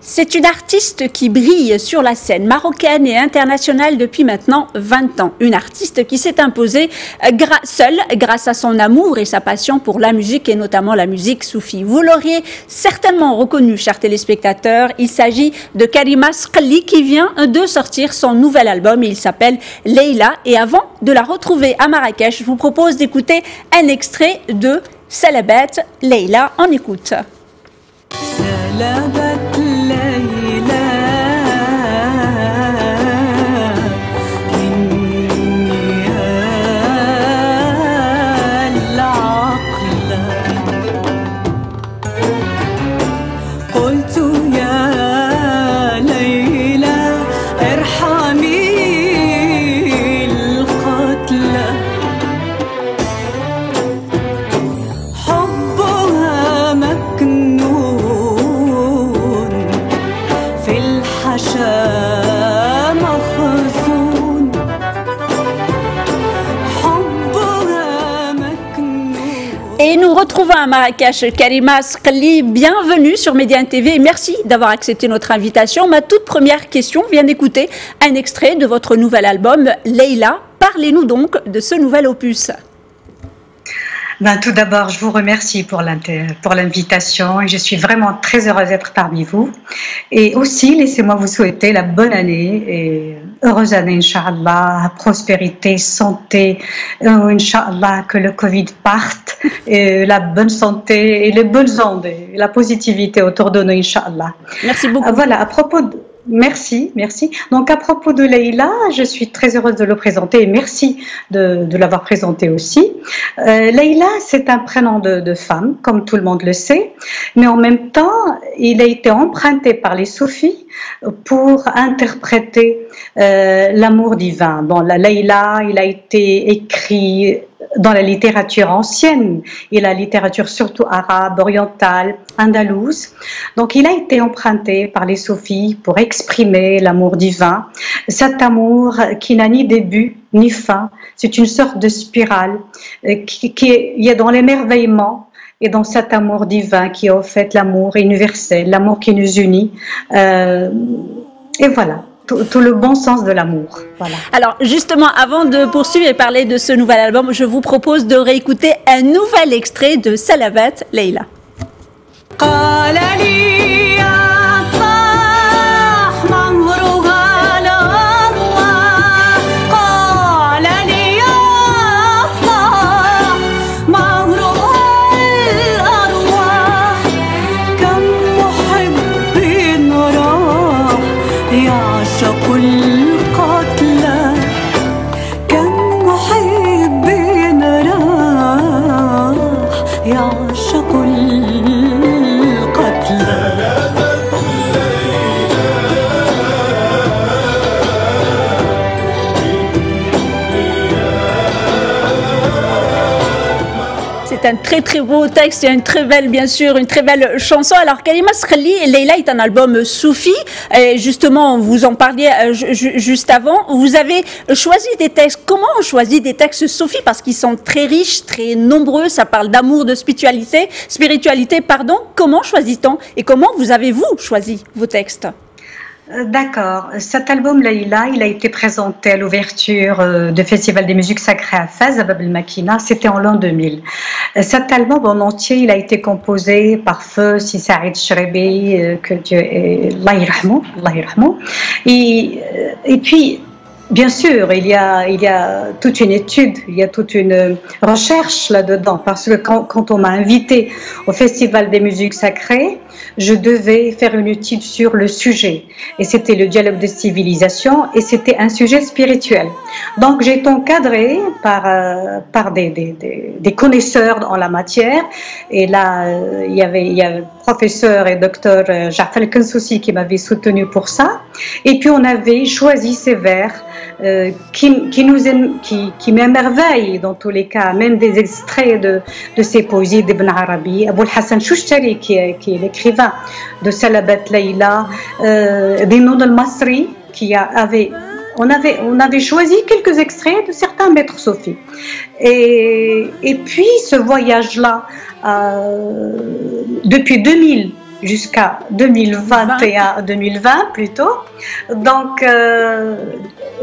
C'est une artiste qui brille sur la scène marocaine et internationale depuis maintenant 20 ans. Une artiste qui s'est imposée euh, seule grâce à son amour et sa passion pour la musique et notamment la musique soufie. Vous l'auriez certainement reconnu, chers téléspectateurs. Il s'agit de Karima Skli qui vient de sortir son nouvel album. Il s'appelle Leila. Et avant de la retrouver à Marrakech, je vous propose d'écouter un extrait de Salabat Leila. En écoute. Retrouvons à Marrakech Karima Skli. Bienvenue sur Média TV merci d'avoir accepté notre invitation. Ma toute première question vient d'écouter un extrait de votre nouvel album Leila. Parlez-nous donc de ce nouvel opus. Ben, tout d'abord, je vous remercie pour l'invitation et je suis vraiment très heureuse d'être parmi vous. Et aussi, laissez-moi vous souhaiter la bonne année et heureuse année, Inch'Allah, prospérité, santé, euh, Inch'Allah, que le Covid parte, et la bonne santé et les bonnes ondes et la positivité autour de nous, Inch'Allah. Merci beaucoup. Voilà, à propos de, Merci, merci. Donc à propos de Leïla, je suis très heureuse de le présenter et merci de, l'avoir présenté aussi. Euh, Leïla, c'est un prénom de, femme, comme tout le monde le sait, mais en même temps, il a été emprunté par les soufis pour interpréter euh, l'amour divin. Bon, la Leïla, il a été écrit dans la littérature ancienne et la littérature surtout arabe, orientale, andalouse. Donc il a été emprunté par les soufis pour exprimer l'amour divin, cet amour qui n'a ni début ni fin. C'est une sorte de spirale euh, qui, est, dans l'émerveillement et dans cet amour divin qui est en fait l'amour universel, l'amour qui nous unit. Euh, et voilà tout, le bon sens de l'amour. Voilà. Alors justement, avant de poursuivre et parler de ce nouvel album, je vous propose de réécouter un nouvel extrait de Salavat Leila. Un très très beau texte et une très belle, bien sûr, une très belle chanson. Alors, Kalima Skhali, Leila est un album soufi. Et justement, vous en parliez euh, juste avant. Vous avez choisi des textes. Comment on choisit des textes soufis Parce qu'ils sont très riches, très nombreux. Ça parle d'amour, de spiritualité, spiritualité, pardon. Comment choisit-on? Et comment vous avez-vous choisi vos textes? D'accord. Cet album Laïla, il a été présenté à l'ouverture euh, du Festival des musiques sacrées à Fès, à Bab Makina. C'était en l'an 2000. Euh, cet album en entier, il a été composé par Feu Saïd Shrebi, que Dieu est. Et, et puis, Bien sûr, il y, a, il y a toute une étude, il y a toute une recherche là-dedans, parce que quand, quand on m'a invité au Festival des musiques sacrées, je devais faire une étude sur le sujet. Et c'était le dialogue de civilisation et c'était un sujet spirituel. Donc j'ai été encadrée par, euh, par des, des, connaisseurs en la matière. Et là, euh, il y avait, il y avait professeur et docteur euh, Jacques Kensouci qui m'avait soutenu pour ça. Et puis on avait choisi ces vers euh, qui, qui, qui, qui m'émerveillent dans tous les cas, même des extraits de, de ces poésies d'Ibn Arabi, Abou Hassan Shushtari qui qui est de Salabat Layla, euh, Dinoud al-Masri qui avait on avait, on avait choisi quelques extraits de certains maîtres Sophie. Et, et puis ce voyage-là, euh, depuis 2000, jusqu'à 2021-2020 plutôt. Donc, euh,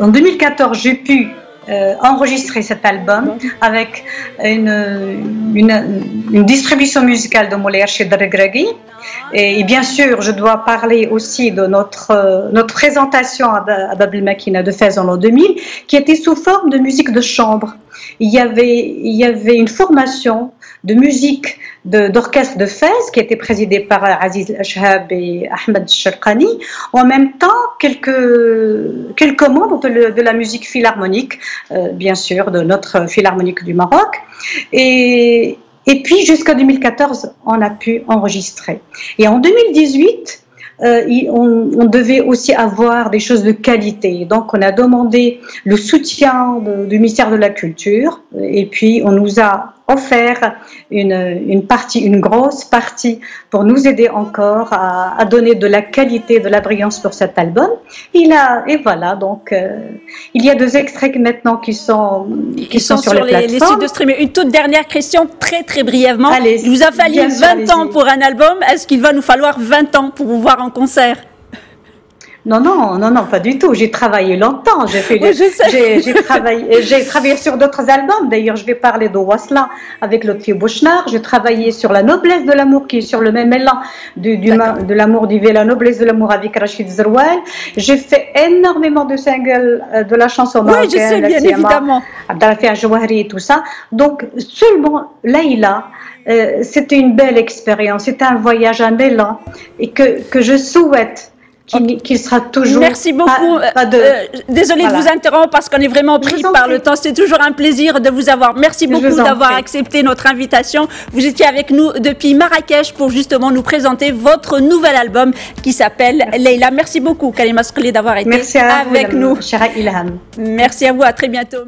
en 2014, j'ai pu euh, enregistrer cet album avec une, une, distribution musicale de Moulay Archid Et, et, bien sûr, je dois parler aussi de notre, notre présentation à, Babel Makina de Fès en l'an 2000, qui était sous forme de musique de chambre. Il y avait, il y avait une formation de musique d'orchestre de, Fès qui était présidé par Aziz Ashhab et Ahmed Sharqani. En même temps, quelques, quelques membres de, la musique philharmonique, euh, bien sûr, de notre philharmonique du Maroc. Et, et puis, jusqu'en 2014, on a pu enregistrer. Et en 2018, euh, on, devait aussi avoir des choses de qualité. Donc, on a demandé le soutien du ministère de la Culture et puis on nous a offert une, une, partie, une grosse partie pour nous aider encore à, à, donner de la qualité, de la brillance pour cet album. Il a, et voilà, donc euh, il y a deux extraits maintenant qui sont, qui sont, sur, les, les, sites de streaming. Une toute dernière question, très très brièvement. Allez, il vous a fallu 20 ans pour un album. Est-ce qu'il va nous falloir 20 ans pour vous voir en concert? Non, non, non, non, pas du tout. J'ai travaillé longtemps. J'ai fait, j'ai travaillé, j'ai travaillé sur d'autres albums. D'ailleurs, je vais parler de Wasla avec Lotfi Bouchnard. J'ai travaillé sur la noblesse de l'amour, qui est sur le même élan du, du de l'amour d'Ivé, la noblesse de l'amour avec Rachid Zeroual. J'ai fait énormément de singles euh, de la chanson marocaine. Oui, je sais, bien évidemment. Abdalafia Jouahri et tout ça. Donc, seulement Laïla, euh, c'était une belle expérience. C'était un voyage, un élan et que, que je souhaite qui, sera toujours. Merci beaucoup. Pas, de, euh, désolée de vous interrompre parce qu'on est vraiment pris par le temps. C'est toujours un plaisir de vous avoir. Merci beaucoup d'avoir accepté notre invitation. Vous étiez avec nous depuis Marrakech pour justement nous présenter votre nouvel album qui s'appelle Leila. Merci beaucoup, Kalima Skli, d'avoir été Merci avec vous, nous. Ilham. Merci à vous. À très bientôt.